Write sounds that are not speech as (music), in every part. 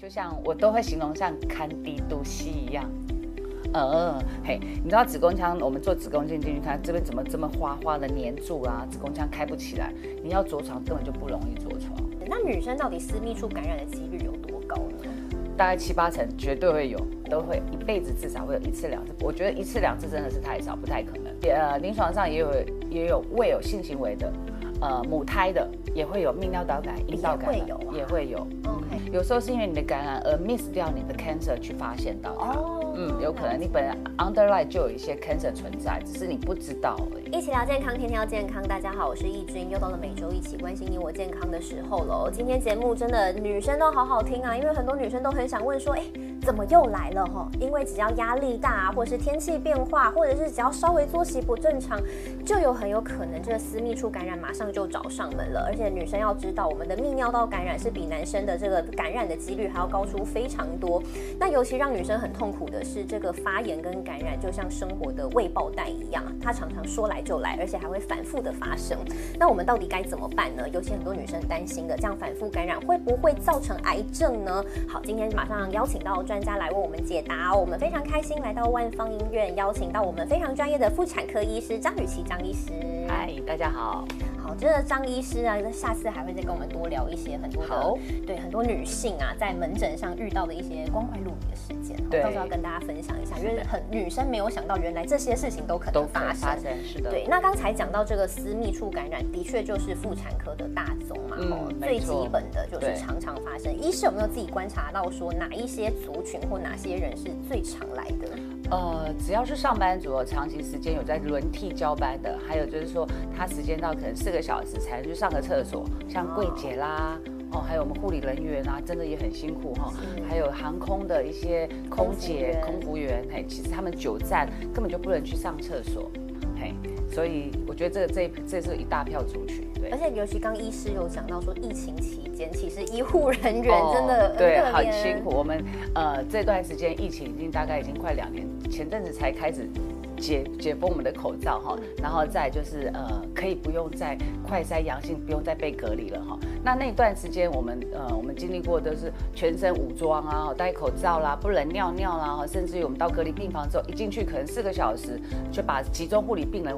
就像我都会形容像看低度吸一样。呃，嘿，你知道子宫腔，我们做子宫镜进去看这边怎么这么花花的粘住啊，子宫腔开不起来，你要着床根本就不容易着床。那女生到底私密处感染的几率有多高呢？大概七八成绝对会有，都会一辈子至少会有一次两次。我觉得一次两次真的是太少，不太可能。呃，临床上也有也有未有性行为的，呃，母胎的也会有泌尿道感染、阴道感染，也会有。OK，有时候是因为你的感染而 miss 掉你的 cancer 去发现到它。嗯，有可能你本来 underline 就有一些 cancer 存在，只是你不知道而已。一起聊健康，天天要健康。大家好，我是易君，又到了每周一起关心你我健康的时候喽。今天节目真的女生都好好听啊，因为很多女生都很想问说，哎。怎么又来了哈？因为只要压力大，或者是天气变化，或者是只要稍微作息不正常，就有很有可能这个私密处感染马上就找上门了。而且女生要知道，我们的泌尿道感染是比男生的这个感染的几率还要高出非常多。那尤其让女生很痛苦的是，这个发炎跟感染就像生活的未爆弹一样，它常常说来就来，而且还会反复的发生。那我们到底该怎么办呢？尤其很多女生担心的，这样反复感染会不会造成癌症呢？好，今天马上邀请到专。专家来为我们解答哦，我们非常开心来到万方医院，邀请到我们非常专业的妇产科医师张雨绮张医师。嗨，大家好。好，觉得张医师啊，下次还会再跟我们多聊一些很多的，对很多女性啊，在门诊上遇到的一些光怪陆离的事件，对，到时候要跟大家分享一下，因为很女生没有想到，原来这些事情都可能发生。发生是的。对，那刚才讲到这个私密处感染，的确就是妇产科的大宗嘛，哦，最基本的就是常常发生。医师有没有自己观察到说哪一些族群或哪些人是最常来的？呃，只要是上班族，长期时间有在轮替交班的，还有就是说他时间到可能四个小时才去上个厕所，像柜姐啦，哦，还有我们护理人员啊，真的也很辛苦哈。还有航空的一些空姐、空服员，嘿，其实他们久站根本就不能去上厕所，嘿，所以我觉得这这这是一大票族群。对而且尤其刚医师有讲到说，疫情期间其实医护人员真的对很辛苦。我们呃这段时间疫情已经大概已经快两年，前阵子才开始解解封我们的口罩哈，然后再就是呃可以不用再快筛阳性，不用再被隔离了哈。那那段时间我们呃我们经历过都是全身武装啊，戴口罩啦，不能尿尿啦，甚至于我们到隔离病房之后一进去可能四个小时就把集中护理病人。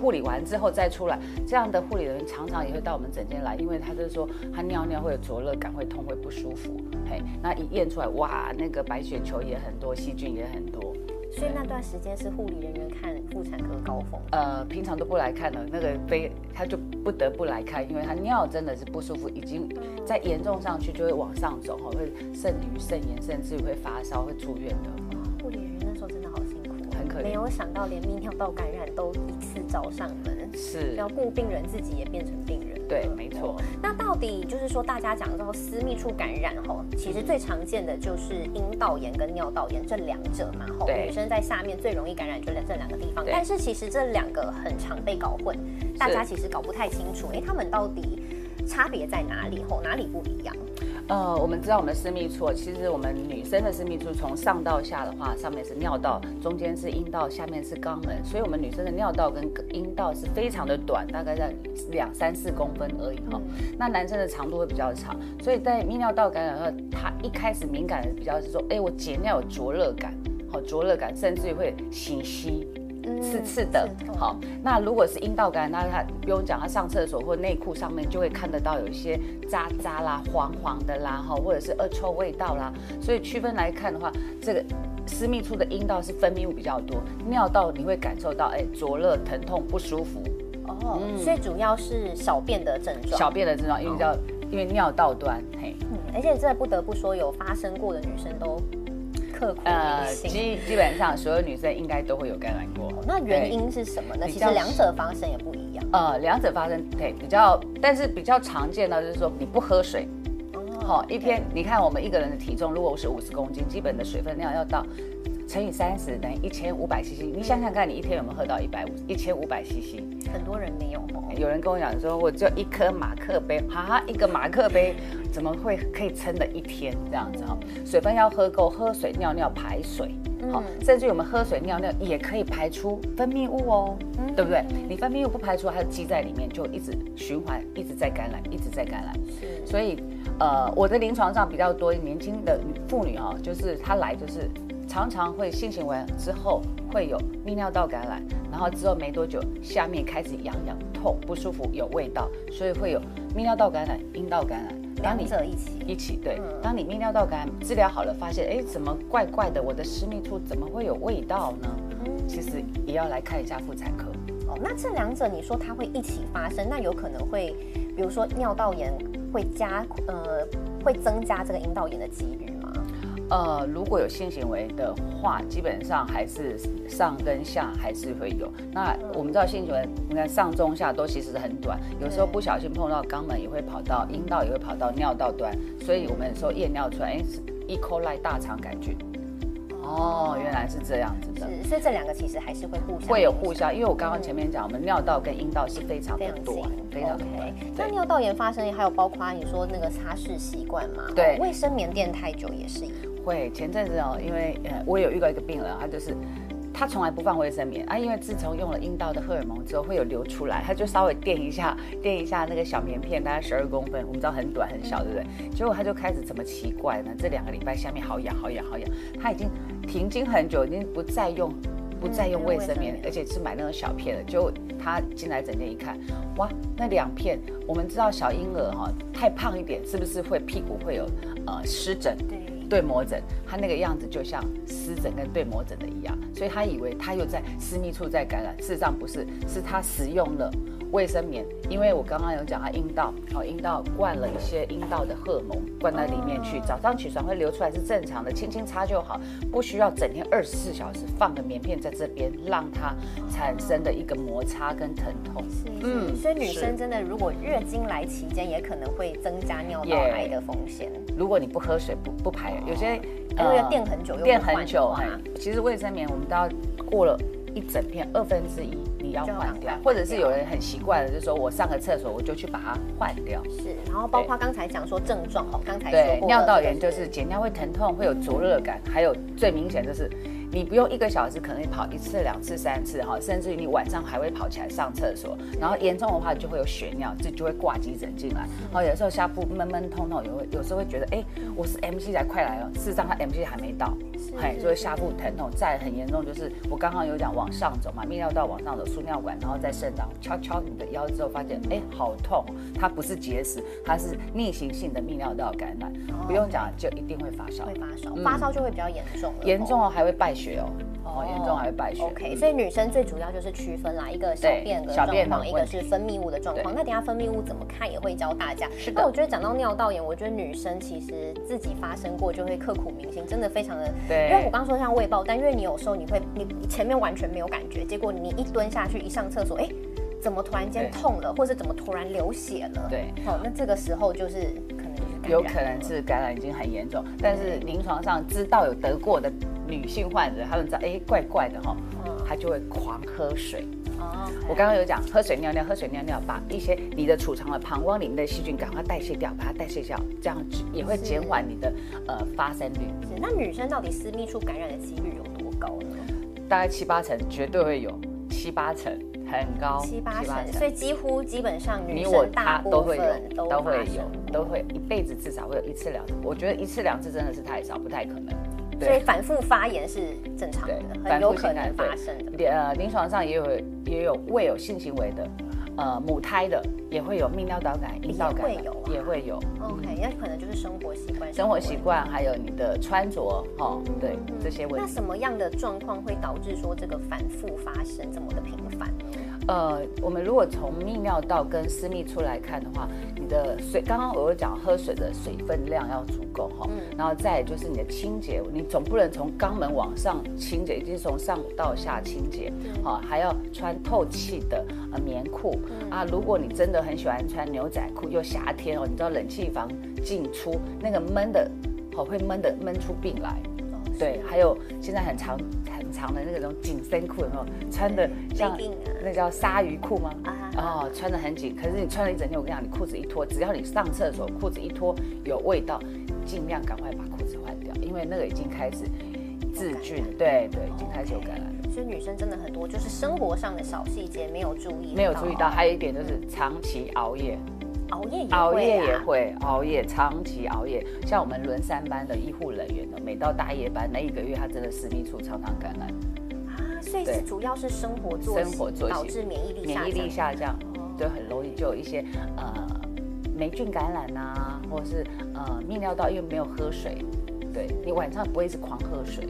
护理完之后再出来，这样的护理人员常常也会到我们诊间来，因为他就是说他尿尿会有灼热感，会痛，会不舒服。嘿，那一验出来，哇，那个白血球也很多，细菌也很多。所以那段时间是护理人员看妇产科高峰。呃，平常都不来看了，那个非他就不得不来看，因为他尿真的是不舒服，已经在严重上去就会往上走，哈，会肾盂肾炎，甚至会发烧，会住院的。护理人员那时候真的好辛苦，很可怜。没有想到连泌尿道感染都一次找上门。是要顾病人自己也变成病人，对，没错。那到底就是说，大家讲到私密处感染吼，其实最常见的就是阴道炎跟尿道炎这两者嘛吼。女生在下面最容易感染就在这两个地方，但是其实这两个很常被搞混，大家其实搞不太清楚，哎，他们到底差别在哪里吼？哪里不一样？呃，我们知道我们的私密处，其实我们女生的私密处从上到下的话，上面是尿道，中间是阴道，下面是肛门，所以我们女生的尿道跟阴道是非常的短，大概在两三四公分而已哈。那男生的长度会比较长，所以在泌尿道感染后，他一开始敏感的比较是说，哎，我解尿有灼热感，好灼热感，甚至于会醒吸。刺刺的，好。那如果是阴道感染，那他不用讲，他上厕所或内裤上面就会看得到有一些渣渣啦、黄黄的啦，哈，或者是恶臭味道啦。所以区分来看的话，这个私密处的阴道是分泌物比较多，尿道你会感受到哎灼热、疼痛、不舒服。哦，所以主要是小便的症状。小便的症状，因为叫因为尿道端，嘿。嗯，而且这不得不说，有发生过的女生都。呃，基基本上所有女生应该都会有感染过。那原因是什么呢？其实两者发生也不一样。呃，两者发生对比较，但是比较常见的就是说你不喝水，好，一天你看我们一个人的体重，如果是五十公斤，基本的水分量要到。乘以三十等于一千五百 CC，你想想看，你一天有没有喝到一百五一千五百 CC？很多人没有哦。有人跟我讲说，我就一颗马克杯，哈哈，一个马克杯怎么会可以撑的一天这样子哈？水分要喝够，喝水尿尿排水，好，甚至我们喝水尿尿也可以排出分泌物哦，对不对？你分泌物不排出，它积在里面就一直循环，一直在感染，一直在感染。是，所以。呃，我的临床上比较多年轻的妇女哈，就是她来就是常常会性行为之后会有泌尿道感染，然后之后没多久下面开始痒痒痛不舒服有味道，所以会有泌尿道感染、阴道感染。两者一起一起对，当你泌尿道感染治疗好了，发现哎怎么怪怪的，我的私密处怎么会有味道呢？嗯，其实也要来看一下妇产科。哦，那这两者你说它会一起发生，那有可能会，比如说尿道炎会加呃会增加这个阴道炎的几率吗？呃，如果有性行为的话，基本上还是上跟下还是会有。那我们知道性行为，你看上中下都其实很短，有时候不小心碰到肛门也会跑到阴道，也会跑到尿道端，所以我们有时候验尿出来，哎，E. coli 大肠杆菌。哦，原来是这样子的，是，所以这两个其实还是会互相会有互相，因为我刚刚前面讲，我们尿道跟阴道是非常的多，非常多。那尿道炎发生，还有包括你说那个擦拭习惯嘛？对，卫生棉垫太久也是。会，前阵子哦，因为呃，我有遇到一个病人，他就是。他从来不放卫生棉啊，因为自从用了阴道的荷尔蒙之后，会有流出来，他就稍微垫一下，垫一下那个小棉片，大概十二公分，我们知道很短很小，对不对？结果他就开始怎么奇怪呢？这两个礼拜下面好痒好痒好痒，他已经停经很久，已经不再用不再用卫生棉，而且是买那种小片的。就他进来整间一看，哇，那两片，我们知道小婴儿哈太胖一点，是不是会屁股会有呃湿疹？对。对魔疹，他那个样子就像湿疹跟对魔疹的一样，所以他以为他又在私密处在感染，事实上不是，是他使用了。卫生棉，因为我刚刚有讲，它阴道哦，阴道灌了一些阴道的荷尔蒙灌到里面去，早上起床会流出来是正常的，轻轻擦就好，不需要整天二十四小时放个棉片在这边，让它产生的一个摩擦跟疼痛。是，嗯，所以女生真的如果月经来期间，也可能会增加尿道癌的风险。如果你不喝水不不排，有些因为要垫很久，垫很久啊。其实卫生棉我们都要过了一整片二分之一。你要换掉，或者是有人很习惯的，就是说我上个厕所我就去把它换掉。是，然后包括刚才讲说症状哦，刚才对尿道炎就是解尿会疼痛，会有灼热感，还有最明显就是。你不用一个小时，可能跑一次、两次、三次哈，甚至于你晚上还会跑起来上厕所，然后严重的话就会有血尿，这就会挂急诊进来。哦，有时候下腹闷闷痛痛，有有时候会觉得，哎，我是 M C 才快来了，事实上他 M C 还没到，嘿，所以下腹疼痛。再很严重就是我刚刚有讲往上走嘛，泌尿道往上走，输尿管，然后再肾脏敲敲你的腰之后，发现哎好痛，它不是结石，它是逆行性的泌尿道感染，不用讲就一定会发烧，会发烧，发烧就会比较严重，严重哦还会败血哦，哦，严重还会败血。OK，所以女生最主要就是区分啦，一个小便的状况，一个是分泌物的状况。那等下分泌物怎么看也会教大家。是那我觉得讲到尿道炎，我觉得女生其实自己发生过就会刻骨铭心，真的非常的。对。因为我刚说像胃爆，但因为你有时候你会你前面完全没有感觉，结果你一蹲下去一上厕所，哎，怎么突然间痛了，或者怎么突然流血了？对。好，那这个时候就是可能有可能是感染已经很严重，但是临床上知道有得过的。女性患者，他们知道哎，怪怪的哈，她就会狂喝水。哦，我刚刚有讲，喝水尿尿，喝水尿尿，把一些你的储藏的膀胱里面的细菌赶快代谢掉，把它代谢掉，这样也会减缓你的呃发生率。是，那女生到底私密处感染的几率有多高呢？大概七八成，绝对会有七八成，很高。七八成，所以几乎基本上女生大部分都会有，都会一辈子至少会有一次两次。我觉得一次两次真的是太少，不太可能。所以反复发炎是正常的，很有可能发生的。呃，临床上也有也有未有性行为的，呃，母胎的也会有泌尿道感染、阴道感染，也会有。OK，那可能就是生活习惯。生活习惯还有你的穿着，哈，对这些问题。那什么样的状况会导致说这个反复发生这么的频繁？呃，我们如果从泌尿道跟私密处来看的话，你的水，刚刚我有讲喝水的水分量要足够哈，然后再就是你的清洁，你总不能从肛门往上清洁，一定是从上到下清洁，好，还要穿透气的呃棉裤啊。如果你真的很喜欢穿牛仔裤，又夏天哦，你知道冷气房进出那个闷的，好会闷的闷出病来。对，还有现在很长很长的那种紧身裤，有没有穿的像那叫鲨鱼裤吗？哦，穿的很紧，可是你穿了一整天，我跟你讲，你裤子一脱，只要你上厕所，裤子一脱有味道，尽量赶快把裤子换掉，因为那个已经开始致菌，对对，已经开始有感染。所以女生真的很多，就是生活上的小细节没有注意，没有注意到。还有一点就是长期熬夜。熬夜也会、熬夜也会熬夜，长期熬夜。像我们轮三班的医护人员呢，每到大夜班那一个月，他真的私密处常常感染。啊，所以是主要是生活作息生活作息导致免疫力免疫力下降，哦。就很容易就有一些呃霉菌感染啊，或者是呃泌尿道因为没有喝水，对你晚上不会一直狂喝水，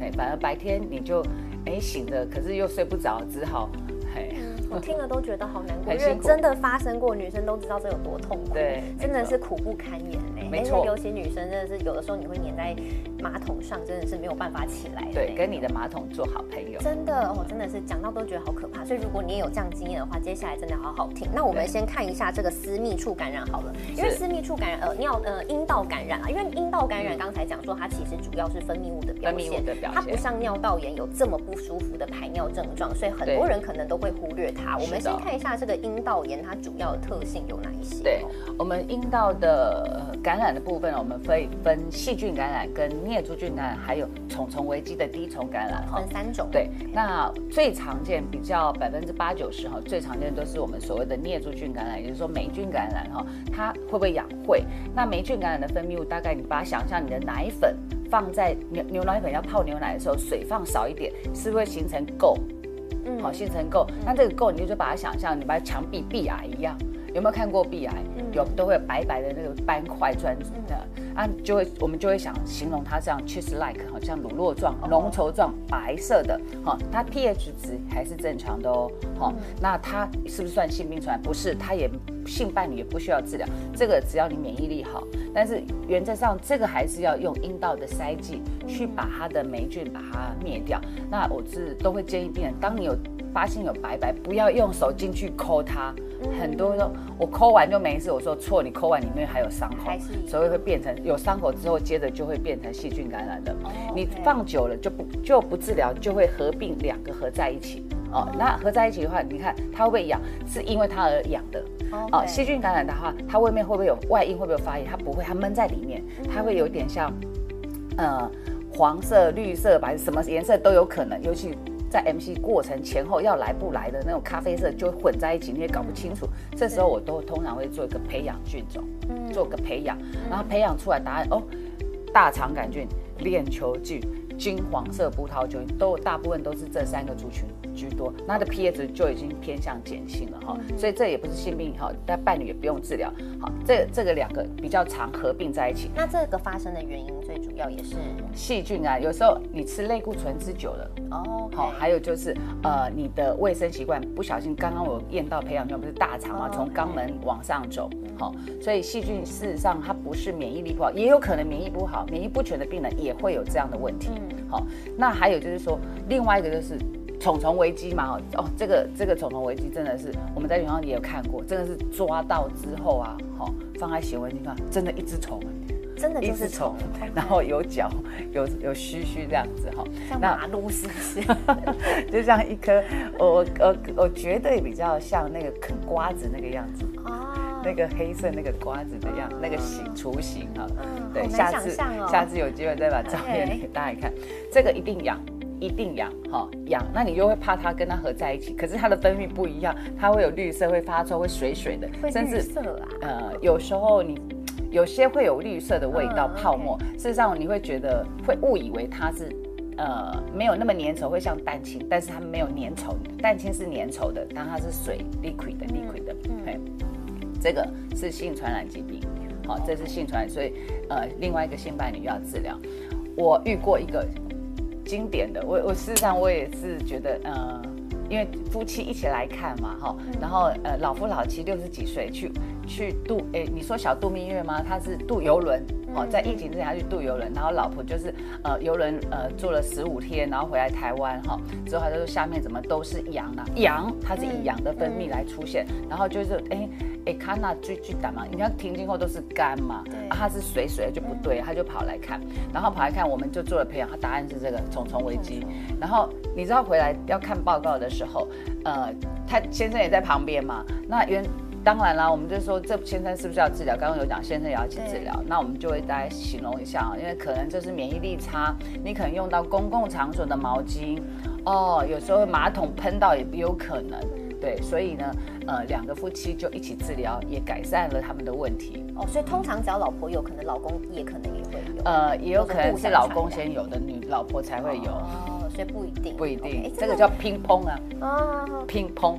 哎，反而白天你就哎醒着，可是又睡不着，只好嘿。我听了都觉得好难过，因为真的发生过，女生都知道这有多痛苦，对真的是苦不堪言嘞。没错尤其女生真的是有的时候你会粘在马桶上，真的是没有办法起来。对，跟你的马桶做好朋友。真的哦，真的是讲到都觉得好可怕。所以如果你也有这样经验的话，接下来真的好好听。那我们先看一下这个私密处感染好了，因为私密处感染呃尿呃阴道感染啊，因为阴道感染嗯刚才讲说它其实主要是分泌物的表分泌现，物的表它不像尿道炎有这么不舒服的排尿症状，所以很多人可能都会忽略它。我们先看一下这个阴道炎它主要的特性有哪一些？对哦，我们阴道的呃感染的部分，我们可以分细菌感染、跟念珠菌感染，还有虫虫危机的滴虫感染哈分。三种。对，那最常见比较百分之八九十哈，最常见的都是我们所谓的念珠菌感染，也就是说霉菌感染哈，它会不会养会？那霉菌感染的分泌物，大概你把它想象你的奶粉放在牛牛奶粉要泡牛奶的时候，水放少一点，是不形成垢？嗯好、形成垢。那这个垢，你就把它想象，你把墙壁壁癌一样，有没有看过壁癌？有，都会有白白的那个斑块砖的啊，就会我们就会想形容它这样 cheese like，好像乳酪状、浓稠状、白色的，哈、它 pH 值还是正常的哦，哈、那它是不是算性病传染？不是，它也性伴侣也不需要治疗，这个只要你免疫力好，但是原则上这个还是要用阴道的塞剂去把它的霉菌把它灭掉。那我是都会建议病人，当你有发现有白白，不要用手进去抠它。很多说我抠完就没事，我说错，你抠完里面还有伤口所以会变成有伤口之后，接着就会变成细菌感染的。你放久了就不就不治疗，就会合并两个合在一起。哦，那合在一起的话，你看它会不会痒？是因为它而痒的。哦，细菌感染的话，它外面会不会有外阴？会不会有发炎？它不会，它闷在里面，它会有点像，呃，黄色、绿色、白什么颜色都有可能，尤其。在 MC 过程前后要来不来的那种咖啡色就会混在一起，你也搞不清楚。这时候我都通常会做一个培养菌种，做个培养，然后培养出来答案哦，大肠杆菌、链球菌、金黄色葡萄球菌都大部分都是这三个族群居多，那它的 pH 就已经偏向碱性了哈，所以这也不是性病哈，但伴侣也不用治疗。好，这这个两个比较常合并在一起。那这个发生的原因最主要也是细菌啊，有时候你吃类固醇吃久了，哦，好，还有就是呃，你的卫生习惯不小心，刚刚我验到培养菌不是大肠吗？哦从肛门往上走，好，所以细菌事实上它不是免疫力不好，也有可能免疫不好，免疫不全的病人也会有这样的问题。好，那还有就是说，另外一个就是。虫虫危机嘛，哦，这个这个虫虫危机真的是我们在临床也有看过，真的是抓到之后啊，好、放在显微镜看，真的一只虫，真的一只就是虫虫，，然后有脚，有有须须这样子哈、像那马路是不是？(laughs) 就像一颗，我我我我绝对比较像那个啃瓜子那个样子，啊，那个黑色那个瓜子的样，那个形雏形哈。嗯对，下次下次有机会再把照片给大家看，这个一定养。一定养哈养，那你又会怕它跟它合在一起，可是它的分泌不一样，它会有绿色，会发臭，会水水的，会绿色啊，呃，有时候你有些会有绿色的味道，嗯泡沫。事实上，你会觉得会误以为它是呃没有那么粘稠，会像蛋清，但是它没有粘稠。蛋清是粘稠的，但它是水 liquid 的 liquid 的。嘿，这个是性传染疾病，好，这是性传染，所以呃，另外一个性伴侣要治疗。我遇过一个经典的，我我事实上我也是觉得呃。因为夫妻一起来看嘛，哈，然后呃老夫老妻六十几岁去去度，哎，你说小度蜜月吗？他是渡游轮，哦，在疫情之前他去渡游轮，然后老婆就是呃游轮呃坐了十五天，然后回来台湾哈，之后他就说下面怎么都是羊啊，羊它是以羊的分泌来出现，然后就是哎哎看那最最胆嘛，你看停经后都是肝嘛，对啊它是水水的就不对，他就跑来看，然后跑来看，我们就做了培养，他答案是这个虫虫危机，然后你知道回来要看报告的时候，呃，他先生也在旁边嘛。那原当然啦，我们就说这先生是不是要治疗？刚刚有讲先生也要去治疗，那我们就会大家形容一下啊，因为可能这是免疫力差，你可能用到公共场所的毛巾，哦，有时候马桶喷到也有可能。对，所以呢，呃，两个夫妻就一起治疗，也改善了他们的问题。哦，所以通常只要老婆有可能，老公也可能也会有。呃，也有可能是老公先有的，女老婆才会有。哦，所以不一定。不一定，这个叫乒乓啊。啊，乒乓。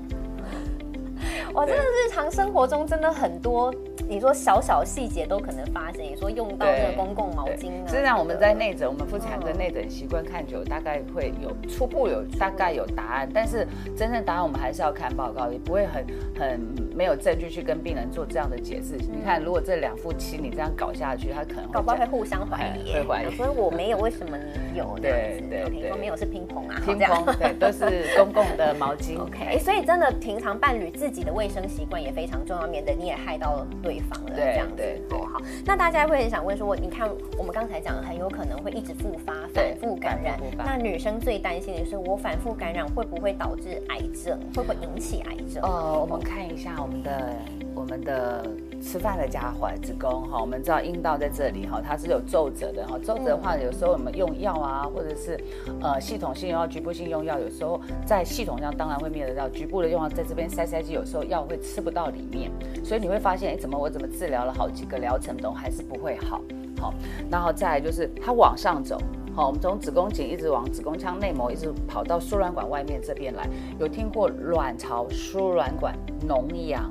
哇，真的日常生活中真的很多。你说小小细节都可能发生。你说用到这个公共毛巾啊，实际上我们在内诊，我们妇产科内诊习惯看久，大概会有初步有大概有答案，但是真正答案我们还是要看报告，也不会很很没有证据去跟病人做这样的解释。你看，如果这两夫妻你这样搞下去，他可能搞不好会互相怀疑，会怀疑。所以我没有，为什么你有？对对对，说没有是乒乓啊，乒乓对，都是公共的毛巾。(laughs) OK，所以真的平常伴侣自己的卫生习惯也非常重要，免得你也害到对方了。这样子哦，好，那大家会很想问说，你看我们刚才讲，很有可能会一直复发、反复感染。那女生最担心的是，我反复感染会不会导致癌症？会不会引起癌症？呃，我们看一下我们的我们的吃饭的家伙子宫哈，我们知道阴道在这里哈，它是有皱褶的哈。皱褶的话，有时候我们用药啊，或者是呃系统性用药、局部性用药，有时候在系统上当然会灭得到，局部的用药在这边塞塞剂，有时候药会吃不到里面，所以你会发现，哎，怎么我怎么治疗了好几个疗程都还是不会好，好，然后再来就是它往上走，好，我们从子宫颈一直往子宫腔内膜一直跑到输卵管外面这边来，有听过卵巢输卵管脓疡，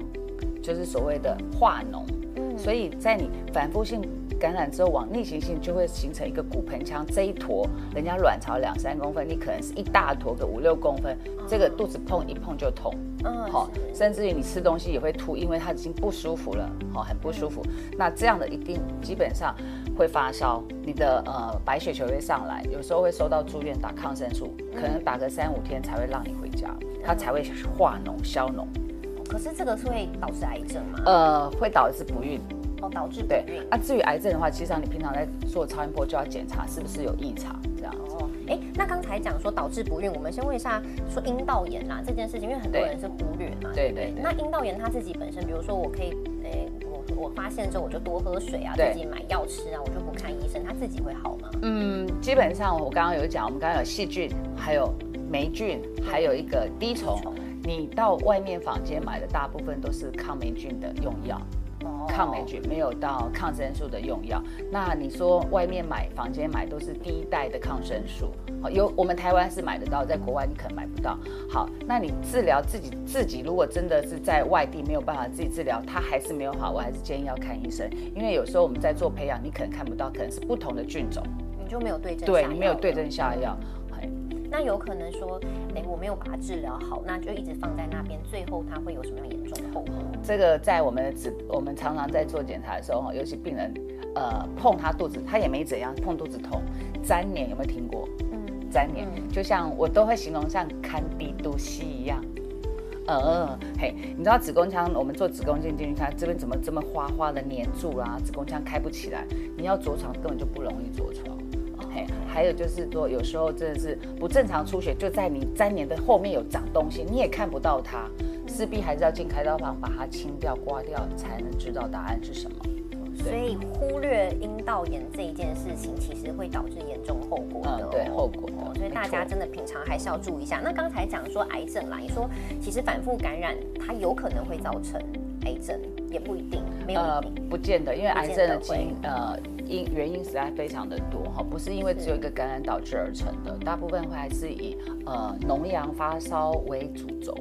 就是所谓的化脓，嗯，所以在你反复性。感染之后往逆行性就会形成一个骨盆腔这一坨，人家卵巢两三公分，你可能是一大坨个五六公分，这个肚子碰一碰就痛，嗯，好，甚至于你吃东西也会吐，因为它已经不舒服了，好，很不舒服。那这样的一定基本上会发烧，你的呃白血球会上来，有时候会收到住院打抗生素，可能打个三五天才会让你回家，它才会化脓消脓。可是这个是会导致癌症吗？呃，会导致不孕。哦导致不孕啊，至于癌症的话，其实你平常在做超音波就要检查是不是有异常这样哦。哎，那刚才讲说导致不孕，我们先问一下，说阴道炎啊这件事情，因为很多人是忽略嘛。对对。那阴道炎它自己本身，比如说我可以，哎，我我发现之后我就多喝水啊，自己买药吃啊，我就不看医生，它自己会好吗？嗯，基本上我刚刚有讲，我们刚刚有细菌，还有霉菌，还有一个滴虫，你到外面房间买的大部分都是抗霉菌的用药。抗霉菌没有到抗生素的用药，那你说外面买房间买都是第一代的抗生素，好有我们台湾是买得到，在国外你可能买不到。好，那你治疗自己自己如果真的是在外地没有办法自己治疗，它还是没有好，我还是建议要看医生，因为有时候我们在做培养，你可能看不到，可能是不同的菌种，你就没有对症对你没有对症下药。那有可能说，哎，我没有把它治疗好，那就一直放在那边，最后它会有什么样严重的后果？这个在我们的指，我们常常在做检查的时候，哈，尤其病人，呃，碰他肚子，他也没怎样，碰肚子痛，粘黏有没有听过？嗯，粘连，就像我都会形容像看低肚息一样，呃，嘿，你知道子宫腔，我们做子宫镜进去它，这边怎么这么花花的粘住啦？子宫腔开不起来，你要着床根本就不容易着床。嘿，还有就是说，有时候真的是不正常出血，就在你粘连的后面有长东西，你也看不到它，势必还是要进开刀房把它清掉、刮掉，才能知道答案是什么。所以忽略阴道炎这一件事情，其实会导致严重后果的。对，后果。所以大家真的平常还是要注意一下。那刚才讲说癌症啦，你说其实反复感染它有可能会造成癌症，也不一定，没有呃，不见得，因为癌症的基因呃。因原因实在非常的多哈，不是因为只有一个感染导致而成的，大部分会还是以呃脓疡发烧为主轴，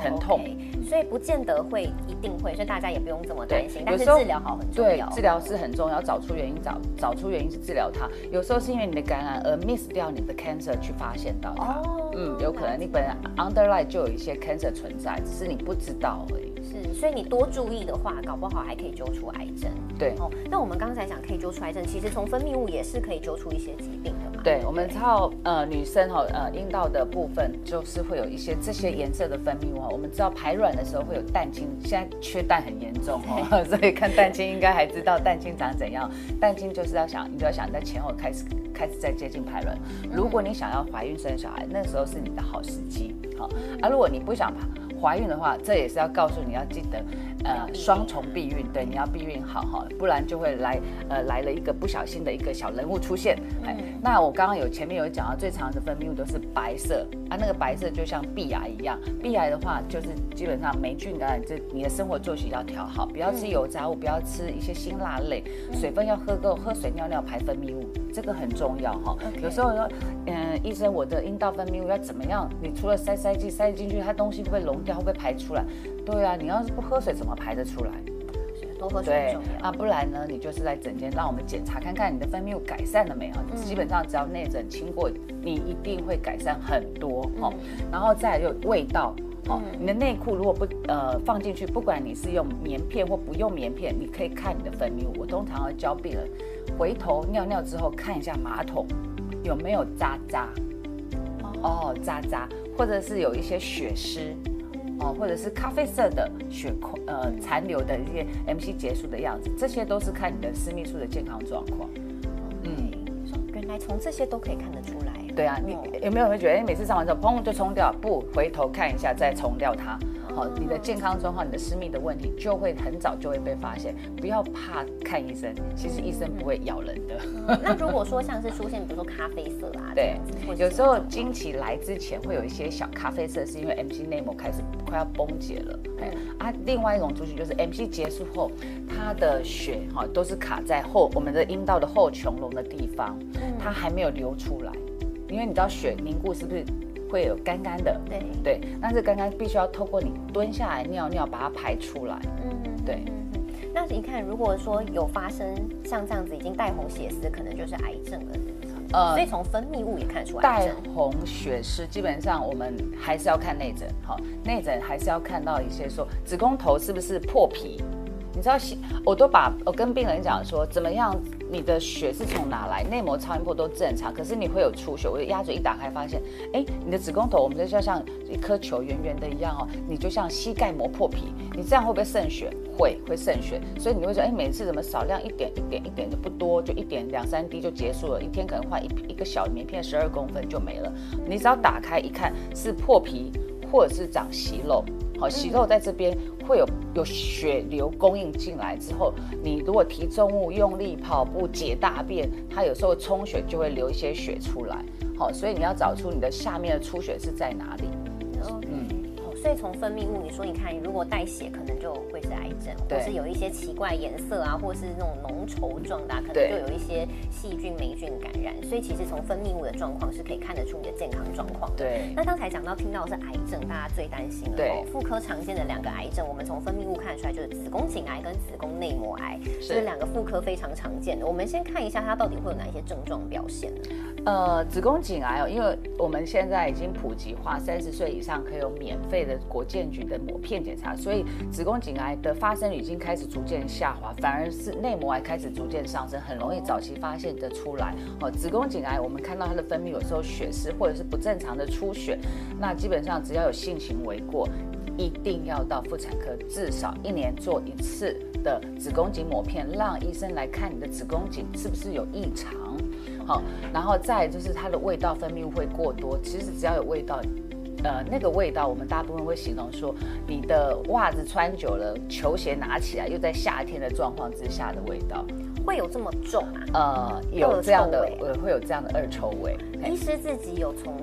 疼痛，所以不见得会一定会，所以大家也不用这么担心。但是治疗好很重要，对，治疗是很重要，找出原因，找找出原因是治疗它。有时候是因为你的感染而 miss 掉你的 cancer 去发现到它，嗯，有可能你本来 underline 就有一些 cancer 存在，只是你不知道而已。是，所以你多注意的话，搞不好还可以揪出癌症。对，哦，那我们刚才讲可以揪出癌症，其实从分泌物也是可以揪出一些疾病的嘛。对，我们知道，呃，女生哈，呃，阴道的部分就是会有一些这些颜色的分泌物。我们知道排卵的时候会有蛋清，现在缺蛋很严重哦，(laughs) 所以看蛋清应该还知道蛋清长怎样。蛋清就是要想，你就要想在前后开始开始在接近排卵。如果你想要怀孕生小孩，那时候是你的好时机。好，啊，如果你不想怀孕的话，这也是要告诉你要记得，呃双重避孕，对，你要避孕好哈，不然就会来呃来了一个不小心的一个小人物出现。哎，那我刚刚有前面有讲到，最常的分泌物都是白色啊，那个白色就像壁癌一样，壁癌的话就是基本上霉菌感染，这你的生活作息要调好，不要吃油炸物，不要吃一些辛辣类，水分要喝够，喝水尿尿排分泌物，这个很重要哈。有时候说，嗯，医生，我的阴道分泌物要怎么样？你除了塞塞剂塞进去，它东西会不会溶掉，会不会排出来？对啊，你要是不喝水，怎么排得出来？多喝水重要啊，不然呢，你就是在诊间让我们检查看看你的分泌物改善了没有。基本上只要内诊清过，你一定会改善很多哦。然后再有味道哦，你的内裤如果不呃放进去，不管你是用棉片或不用棉片，你可以看你的分泌物。我通常要教病人回头尿尿之后看一下马桶有没有渣渣哦，渣渣，或者是有一些血丝。哦，或者是咖啡色的血块，呃，残留的一些 MC 结束的样子，这些都是看你的私密处的健康状况。嗯，原来从这些都可以看得出来。对啊，你有没有会觉得，哎，每次上完之后，砰就冲掉，不回头看一下再冲掉它？好，你的健康状况、你的私密的问题就会很早就会被发现。不要怕看医生，其实医生不会咬人的。那如果说像是出现，比如说咖啡色啊，对，有时候经期来之前会有一些小咖啡色，是因为 MC 内膜开始快要崩解了。哎，啊，另外一种族群就是 MC 结束后，它的血哈都是卡在后我们的阴道的后穹隆的地方，它还没有流出来，因为你知道血凝固是不是？会有干干的，对对，但是干干必须要透过你蹲下来尿尿把它排出来，嗯，对。那你看，如果说有发生像这样子已经带红血丝，可能就是癌症了，呃，所以从分泌物也看出来。带红血丝基本上我们还是要看内诊，好，内诊还是要看到一些说子宫头是不是破皮。你知道，我都把我跟病人讲说，怎么样，你的血是从哪来？内膜、超音波都正常，可是你会有出血。我的鸭嘴一打开，发现，哎，你的子宫头，我们就像像一颗球圆圆的一样哦，你就像膝盖磨破皮，你这样会不会渗血？会，会渗血。所以你会说，哎，每次怎么少量一点一点一点的不多，就一点两三滴就结束了，一天可能换一一个小棉片，十二公分就没了。你只要打开一看，是破皮或者是长息肉。好，息肉在这边会有有血流供应进来之后，你如果提重物、用力跑步、解大便，它有时候充血就会流一些血出来。好，所以你要找出你的下面的出血是在哪里。所以从分泌物，你说你看，如果带血，可能就会是癌症，或是有一些奇怪颜色啊，或是那种浓稠状的，可能就有一些细菌、霉菌感染。所以其实从分泌物的状况是可以看得出你的健康状况。对。那刚才讲到听到是癌症，大家最担心了。对。妇科常见的两个癌症，我们从分泌物看出来就是子宫颈癌跟子宫内膜癌，是两个妇科非常常见的。我们先看一下它到底会有哪一些症状表现。呃，子宫颈癌哦，因为我们现在已经普及化，三十岁以上可以有免费的国健局的抹片检查，所以子宫颈癌的发生率已经开始逐渐下滑，反而是内膜癌开始逐渐上升，很容易早期发现的出来。哦，子宫颈癌我们看到它的分泌有时候血丝或者是不正常的出血，那基本上只要有性行为过，一定要到妇产科至少一年做一次的子宫颈抹片，让医生来看你的子宫颈是不是有异常。好，然后再就是它的味道分泌物会过多。其实只要有味道，呃，那个味道我们大部分会形容说，你的袜子穿久了，球鞋拿起来，又在夏天的状况之下的味道，会有这么重啊？呃，有这样的，呃，会有这样的恶臭味。医师自己有从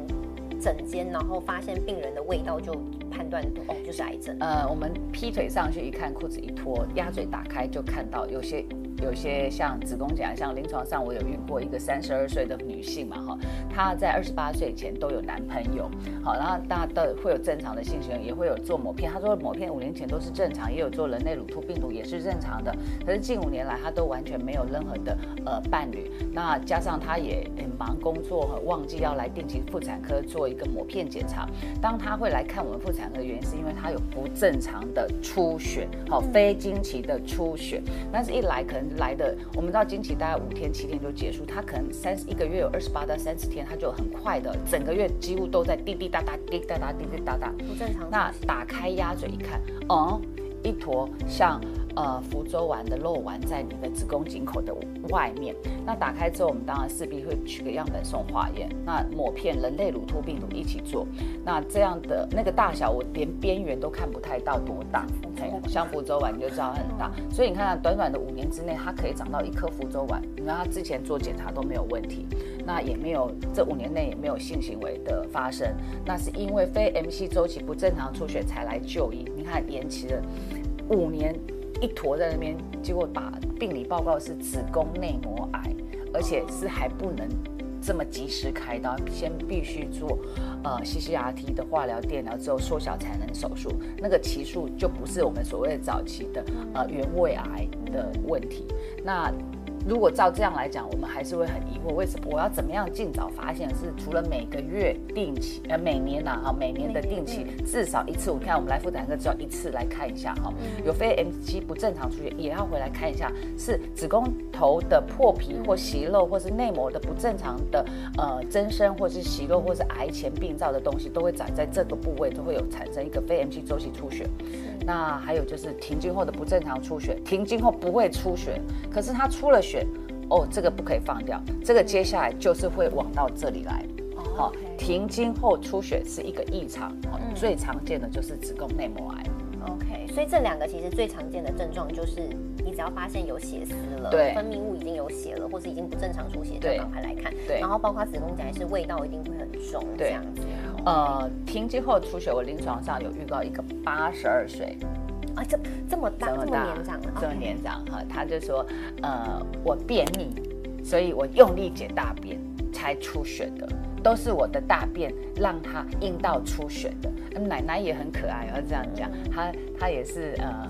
诊间，然后发现病人的味道就判断哦，就是癌症。呃，我们劈腿上去一看，裤子一脱，鸭嘴打开就看到有些。有些像子宫颈癌，像临床上我有遇过一个三十二岁的女性嘛，哈，她在二十八岁前都有男朋友，好，然后大家都会有正常的性行为，也会有做抹片。她说抹片五年前都是正常，也有做人类乳突病毒也是正常的，可是近五年来她都完全没有任何的呃伴侣。那加上她也很忙工作，忘记要来定期妇产科做一个抹片检查。当她会来看我们妇科的原因，是因为她有不正常的出血，好，非经期的出血，但是一来可能。来的，我们知道经期大概五天七天就结束，他可能三一个月有二十八到三十天，他就很快的，整个月几乎都在滴滴答答滴答答滴滴答答，不正常。那打开鸭嘴一看，哦，一坨像呃福州丸的肉丸在你的子宫颈口的外面。那打开之后，我们当然势必会取个样本送化验。那抹片人类乳突病毒一起做，那这样的那个大小，我连边缘都看不太到多大。像福州丸你就知道很大，所以你看短短的五年之内，它可以长到一颗福州丸。你看它之前做检查都没有问题，那也没有这五年内也没有性行为的发生。那是因为非 MC 周期不正常出血才来就医。你看延期了五年，一坨在那边，结果把病理报告是子宫内膜癌，而且是还不能这么及时开刀，先必须做呃 CCRT 的化疗、电疗之后缩小才能手术。那个期数就不是我们所谓的早期的呃原位癌的问题。那如果照这样来讲，我们还是会很疑惑，为什么我要怎么样尽早发现？是除了每个月定期，呃，每年呐，哈，每年的定期至少一次。我看我们来妇产科只要一次来看一下，哈，有非 M 期不正常出血也要回来看一下，是子宫头的破皮或息肉，或是内膜的不正常的呃增生，或是息肉，或是癌前病灶的东西，都会长在这个部位，都会有产生一个非 M 期周期出血。那还有就是停经后的不正常出血，停经后不会出血，可是它出了血，哦，这个不可以放掉，这个接下来就是会往到这里来。好，停经后出血是一个异常，最常见的就是子宫内膜癌。OK，所以这两个其实最常见的症状就是，你只要发现有血丝了，对，分泌物已经有血了，或是已经不正常出血，就赶快来看。对，然后包括子宫颈癌是味道一定会很重，这样子。呃，停经后出血，我临床上有遇到一个八十二岁，啊，这这么大，这么年长，这么年长哈，他就说，呃，我便秘，所以我用力解大便才出血的，都是我的大便让他阴道出血的。奶奶也很可爱，要这样讲，她她也是呃。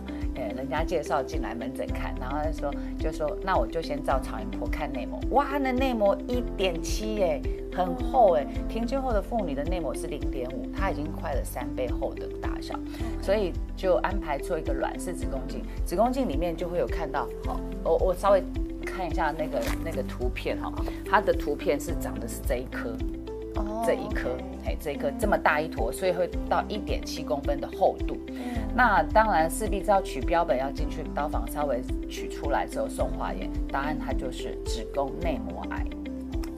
人家介绍进来门诊看，然后他说就说那我就先照超音波看内膜，哇，那内膜一点七哎，很厚哎，平均后的妇女的内膜是零点五，它已经快了三倍厚的大小，所以就安排做一个卵式子宫镜，子宫镜里面就会有看到，好，我我稍微看一下那个那个图片哈，它的图片是长的是这一颗。这一颗，哎，这一颗这么大一坨，所以会到一点七公分的厚度。那当然势必是要取标本，要进去刀房稍微取出来之后送化验，答案它就是子宫内膜癌。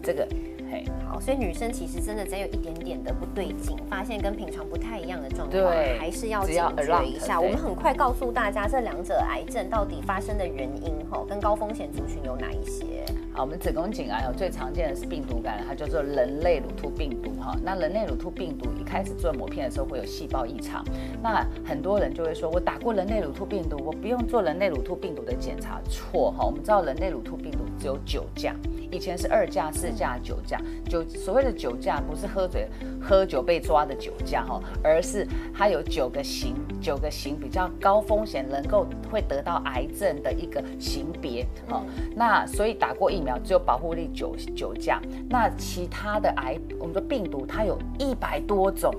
这个。嘿好，所以女生其实真的只要有一点点的不对劲，发现跟平常不太一样的状况，还是要警觉一下。我们很快告诉大家这两者癌症到底发生的原因，吼，跟高风险族群有哪一些？好，我们子宫颈癌有最常见的是病毒感染，它叫做人类乳突病毒，哈。那人类乳突病毒一开始做膜片的时候会有细胞异常，那很多人就会说，我打过人类乳突病毒，我不用做人类乳突病毒的检查。错，哈，我们知道人类乳突病毒只有九价。以前是二价、四价、九价，酒所谓的酒驾不是喝醉喝酒被抓的酒驾哈，而是它有九个型，九个型比较高风险，能够会得到癌症的一个型别哦。那所以打过疫苗只有保护力九九价，那其他的癌，我们说病毒它有一百多种，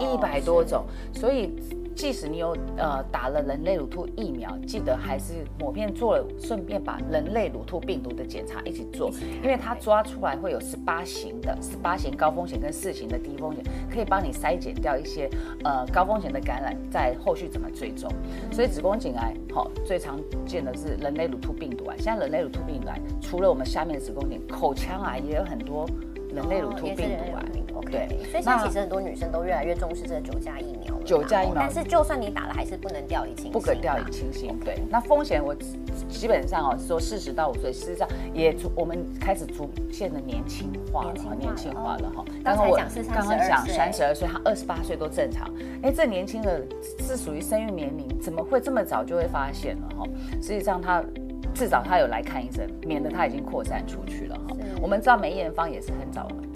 一百多种，所以。即使你有呃打了人类乳突疫苗，记得还是抹片做了，顺便把人类乳突病毒的检查一起做，因为它抓出来会有十八型的，十八型高风险跟四型的低风险，可以帮你筛减掉一些呃高风险的感染，在后续怎么追踪。所以子宫颈癌好最常见的是人类乳突病毒癌，现在人类乳突病毒癌除了我们下面的子宫颈，口腔癌也有很多。人类乳突病毒啊，对，所以现在其实很多女生都越来越重视这个九价疫苗了。九价疫苗，但是就算你打了，还是不能掉以轻心。不可掉以轻心。对，那风险我基本上哦，说四十到五岁，事实上也我们开始逐渐的年轻化了，年轻化了哈。刚刚我刚刚讲三十二岁，他二十八岁都正常。哎，这年轻的是属于生育年龄，怎么会这么早就会发现了哈？实际上他至少他有来看医生，免得他已经扩散出去了哈。我们知道梅艳芳也是很早哦，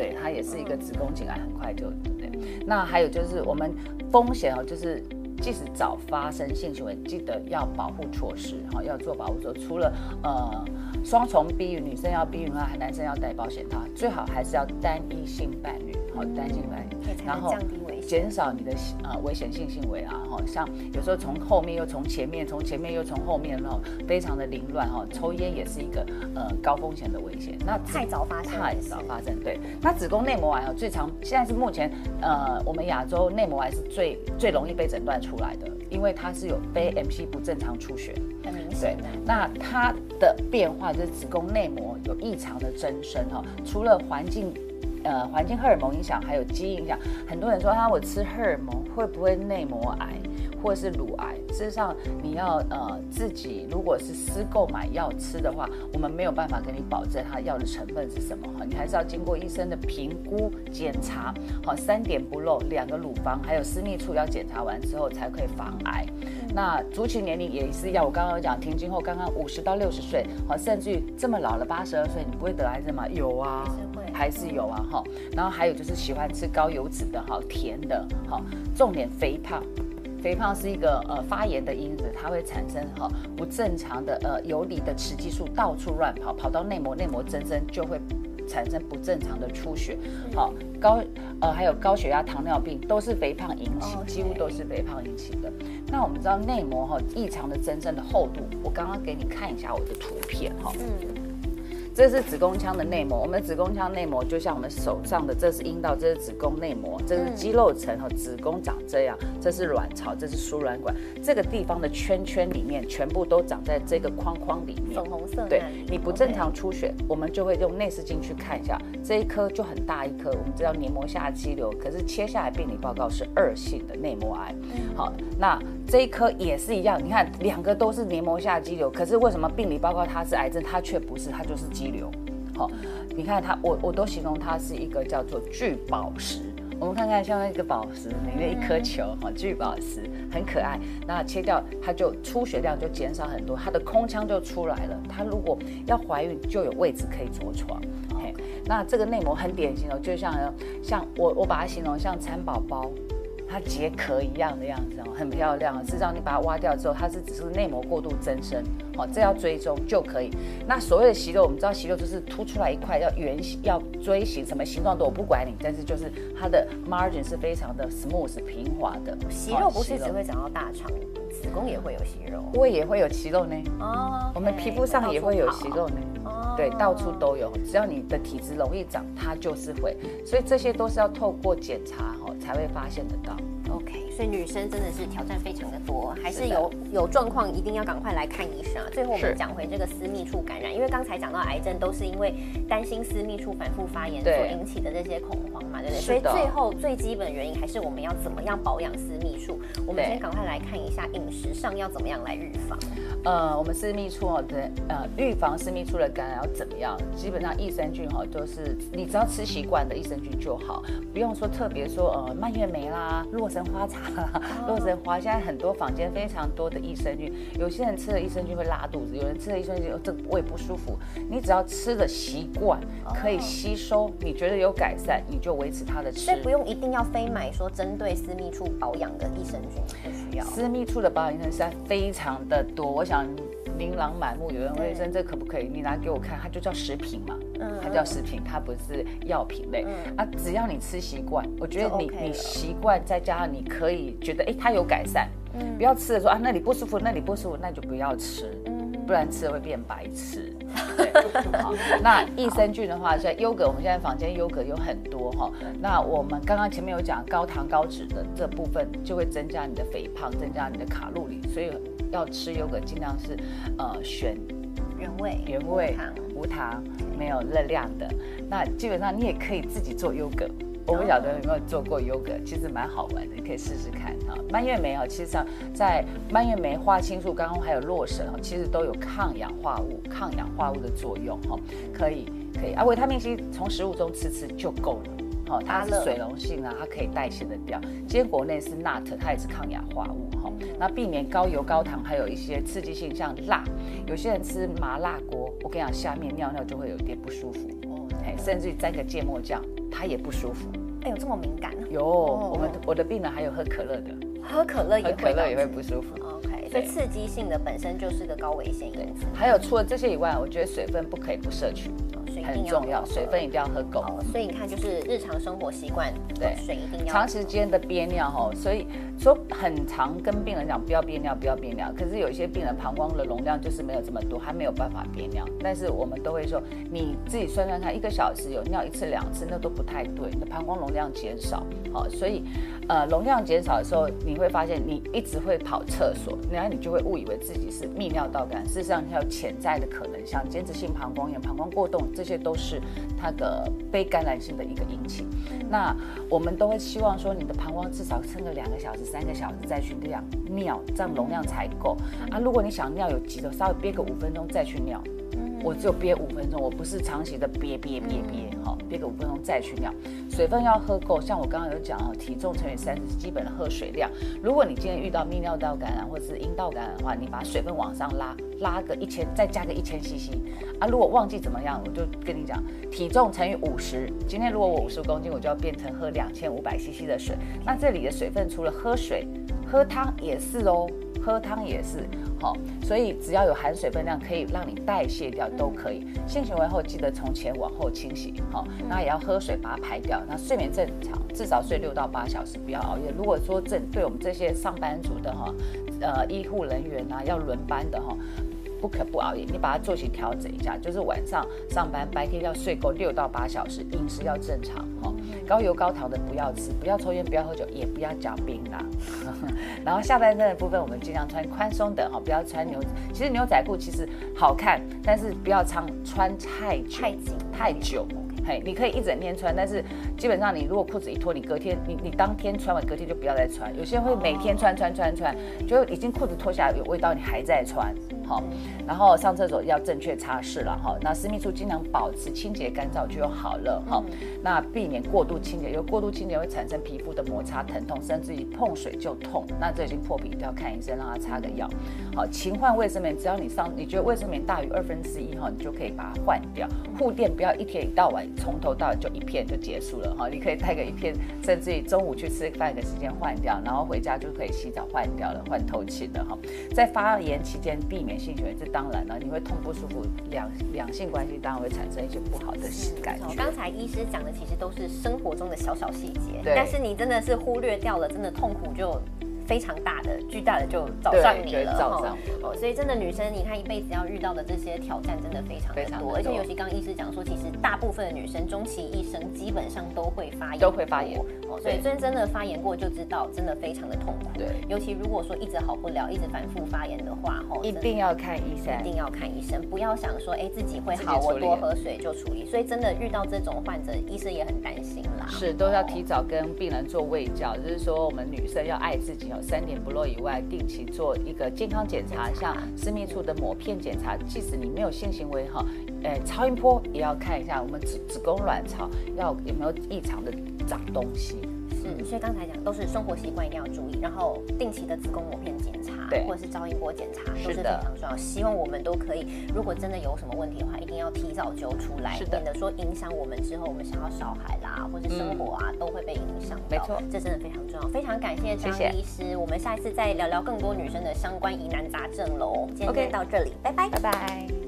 对，它，也是一个子宫颈癌，很快就对。那还有就是我们风险哦，就是即使早发生性行为，记得要保护措施哈，要做保护措施。除了呃双重避孕，女生要避孕啊，男生要戴保险套，最好还是要单一性伴侣，好，单性伴侣，然后降低危险，减少你的呃危险性行为啊，哈，像有时候从后面又从前面，从前面又从后面，哈，非常的凌乱哈，抽烟也是一个呃高风险的危险，那太早发生，太早发生，对，那子宫内膜癌啊，最常现在是目前呃我们亚洲内膜癌是最最容易被诊断出来的，因为它是有非 MC 不正常出血。很明显对，那它的变化就是子宫内膜有异常的增生哈，除了环境，呃，环境荷尔蒙影响，还有基因影响。很多人说啊，我吃荷尔蒙会不会内膜癌？或是乳癌，事实上你要呃自己如果是私购买药吃的话，我们没有办法给你保证它药的成分是什么哈，你还是要经过医生的评估检查，好三点不漏，两个乳房还有私密处要检查完之后才可以防癌。那族群年龄也是要我刚刚讲停经后刚刚五十到六十岁，好甚至于这么老了八十二岁，你不会得癌症吗？有啊，还是有啊哈。然后还有就是喜欢吃高油脂的哈，甜的哈，重点肥胖。肥胖是一个呃发炎的因子，它会产生哈不正常的呃游离的雌激素到处乱跑，跑到内膜，内膜增生就会产生不正常的出血。好，高呃还有高血压、糖尿病都是肥胖引起，几乎都是肥胖引起的。那我们知道内膜哈异常的增生的厚度，我刚刚给你看一下我的图片哈。这是子宫腔的内膜，我们的子宫腔内膜就像我们手上的，这是阴道，这是子宫内膜，这是肌肉层和子宫长这样，这是卵巢，这是输卵管，这个地方的圈圈里面全部都长在这个框框里面，粉红色。对，你不正常出血，我们就会用内视镜去看一下，这一颗就很大一颗，我们知道黏膜下肌瘤，可是切下来病理报告是恶性的内膜癌。好，那这一颗也是一样，你看两个都是黏膜下肌瘤，可是为什么病理报告它是癌症，它却不是，它就是。肌瘤，好，你看它，我我都形容它是一个叫做聚宝石。我们看看像一个宝石里面一颗球，哈，聚宝石很可爱。那切掉它就出血量就减少很多，它的空腔就出来了。它如果要怀孕就有位置可以着床。嘿，那这个内膜很典型哦，就像像我我把它形容像蚕宝宝。它结壳一样的样子哦，很漂亮。事实上，你把它挖掉之后，它是只是内膜过度增生，哦，这要追踪就可以。那所谓的息肉，我们知道息肉就是凸出来一块，要圆形，要锥形，什么形状都我不管你，但是就是它的 margin 是非常的 smooth 平滑的。息肉不是只会长到大肠，子宫也会有息肉，胃也会有息肉呢。哦，我们皮肤上也会有息肉呢。哦，对，到处都有，只要你的体质容易长，它就是会。所以这些都是要透过检查哦才会发现得到。OK，所以女生真的是挑战非常的多，还是有有状况一定要赶快来看医生啊。最后我们讲回这个私密处感染，因为刚才讲到癌症都是因为担心私密处反复发炎所引起的这些恐慌嘛，对不对？所以最后最基本原因还是我们要怎么样保养私密处。我们先赶快来看一下饮食上要怎么样来预防。呃，我们私密处哦的呃预防私密处的感染要怎么样？基本上益生菌哈都是你只要吃习惯的益生菌就好，不用说特别说呃蔓越莓啦、洛神花茶、洛神花，现在很多坊间非常多的益生菌，有些人吃了益生菌会拉肚子，有人吃了益生菌这胃不舒服，你只要吃的习惯可以吸收，你觉得有改善，你就维持它的吃，所以不用一定要非买说针对私密处保养的益生菌，不需要。私密处的保养益生菌非常的多，我。想琳琅满目，有人会说这可不可以？你拿给我看，它就叫食品嘛，它叫食品，它不是药品类啊。只要你吃习惯，我觉得你你习惯，再加上你可以觉得哎，它有改善，不要吃的说啊，那里不舒服，那里不舒服，那就不要吃，不然吃了会变白痴。(laughs) 好，那 (laughs) 益生菌的话，在优格，我们现在房间优格有很多哈。那我们刚刚前面有讲高糖高脂的这部分，就会增加你的肥胖，增加你的卡路里，所以。要吃优格，尽量是，呃，选原味、原味、无糖、没有热量的。那基本上你也可以自己做优格。我不晓得有没有做过优格，其实蛮好玩的，你可以试试看啊。蔓越莓哦，其实上在蔓越莓、花青素、刚刚还有洛神哦，其实都有抗氧化物、抗氧化物的作用哈。可以，可以啊。维他命 C 从食物中吃吃就够了。哦，它是水溶性啊，它可以代谢的掉。坚果类是 nut，它也是抗氧化物哈。那避免高油高糖，还有一些刺激性，像辣。有些人吃麻辣锅，我跟你讲，下面尿尿就会有一点不舒服。哦，哎甚至沾个芥末酱，它也不舒服。哎呦，这么敏感？有，我们我的病人还有喝可乐的，喝可乐也可乐也会不舒服。OK。所以刺激性的本身就是个高危险因子。还有除了这些以外，我觉得水分不可以不摄取。很重要，水分一定要喝够。所以你看，就是日常生活习惯，对，水一定要。长时间的憋尿哈，所以说很常跟病人讲不要憋尿，不要憋尿。可是有一些病人膀胱的容量就是没有这么多，还没有办法憋尿。但是我们都会说，你自己算算看，一个小时有尿一次两次，那都不太对，你的膀胱容量减少。好，所以呃容量减少的时候，你会发现你一直会跑厕所，然后你就会误以为自己是泌尿道感，事实上它有潜在的可能，像间质性膀胱炎、膀胱过动这些。都是它的非感染性的一个引起。那我们都会希望说，你的膀胱至少撑个两个小时、三个小时再去尿尿，这样容量才够啊。如果你想尿有急的，稍微憋个五分钟再去尿。我只有憋五分钟，我不是长期的憋憋憋憋，好，憋个五分钟再去尿。水分要喝够，像我刚刚有讲哦，体重乘以三是基本的喝水量。如果你今天遇到泌尿道感染或者是阴道感染的话，你把水分往上拉，拉个一千，再加个一千 CC 啊。如果忘记怎么样，我就跟你讲，体重乘以五十。今天如果我五十公斤，我就要变成喝两千五百 CC 的水。那这里的水分除了喝水，喝汤也是哦，喝汤也是。好，所以只要有含水分量可以让你代谢掉都可以。性行为后记得从前往后清洗，好，那也要喝水把它排掉。那睡眠正常，至少睡六到八小时，不要熬夜。如果说正对我们这些上班族的哈，呃，医护人员啊，要轮班的哈。不可不熬夜，你把它作息调整一下，就是晚上上班，白天要睡够六到八小时，饮食要正常哈，高油高糖的不要吃，不要抽烟，不要喝酒，也不要嚼槟榔。(laughs) 然后下半身的部分，我们尽量穿宽松的哈，不要穿牛。其实牛仔裤其实好看，但是不要穿穿太太紧太久。嘿，你可以一整天穿，但是基本上你如果裤子一脱，你隔天你你当天穿完，隔天就不要再穿。有些人会每天穿穿穿穿，就已经裤子脱下来有味道，你还在穿。好，然后上厕所要正确擦拭了哈。那私密处尽量保持清洁干燥就好了哈。那避免过度清洁，因为过度清洁会产生皮肤的摩擦疼痛，甚至于碰水就痛。那这已经破皮，一定要看医生，让他擦个药。好，勤换卫生棉，只要你上你觉得卫生棉大于二分之一哈，你就可以把它换掉。护垫不要一天一到晚从头到尾就一片就结束了哈。你可以带个一片，甚至于中午去吃饭的时间换掉，然后回家就可以洗澡换掉了，换透气的哈。在发炎期间避免。性行为，这当然了，你会痛不舒服，两两性关系当然会产生一些不好的感觉。刚才医师讲的其实都是生活中的小小细节，但是你真的是忽略掉了，真的痛苦就。非常大的、巨大的就找上你了哈，哦，所以真的女生，你看一辈子要遇到的这些挑战，真的非常的多，而且尤其刚刚医师讲说，其实大部分的女生终其一生基本上都会发炎，都会发炎，哦，所以真真的发炎过就知道，真的非常的痛苦。对，尤其如果说一直好不了，一直反复发炎的话，哦，一定要看医生，一定要看医生，不要想说，哎，自己会好，我多喝水就处理。所以真的遇到这种患者，医生也很担心啦。是，都要提早跟病人做卫教，就是说我们女生要爱自己哦，三点不落以。外定期做一个健康检查，像私密处的抹片检查，即使你没有性行为哈，呃，超音波也要看一下我们子子宫卵巢要有没有异常的长东西。是，所以刚才讲都是生活习惯一定要注意，然后定期的子宫膜片检查，对，或者是超音波检查都是非常重要。希望我们都可以，如果真的有什么问题的话，一定要提早揪出来，免得说影响我们之后我们想要小孩啦，或是生活啊，都会被影响到。没错，这真的非常重要。非常感谢张医师，我们下一次再聊聊更多女生的相关疑难杂症喽。今天到这里，拜拜，拜拜。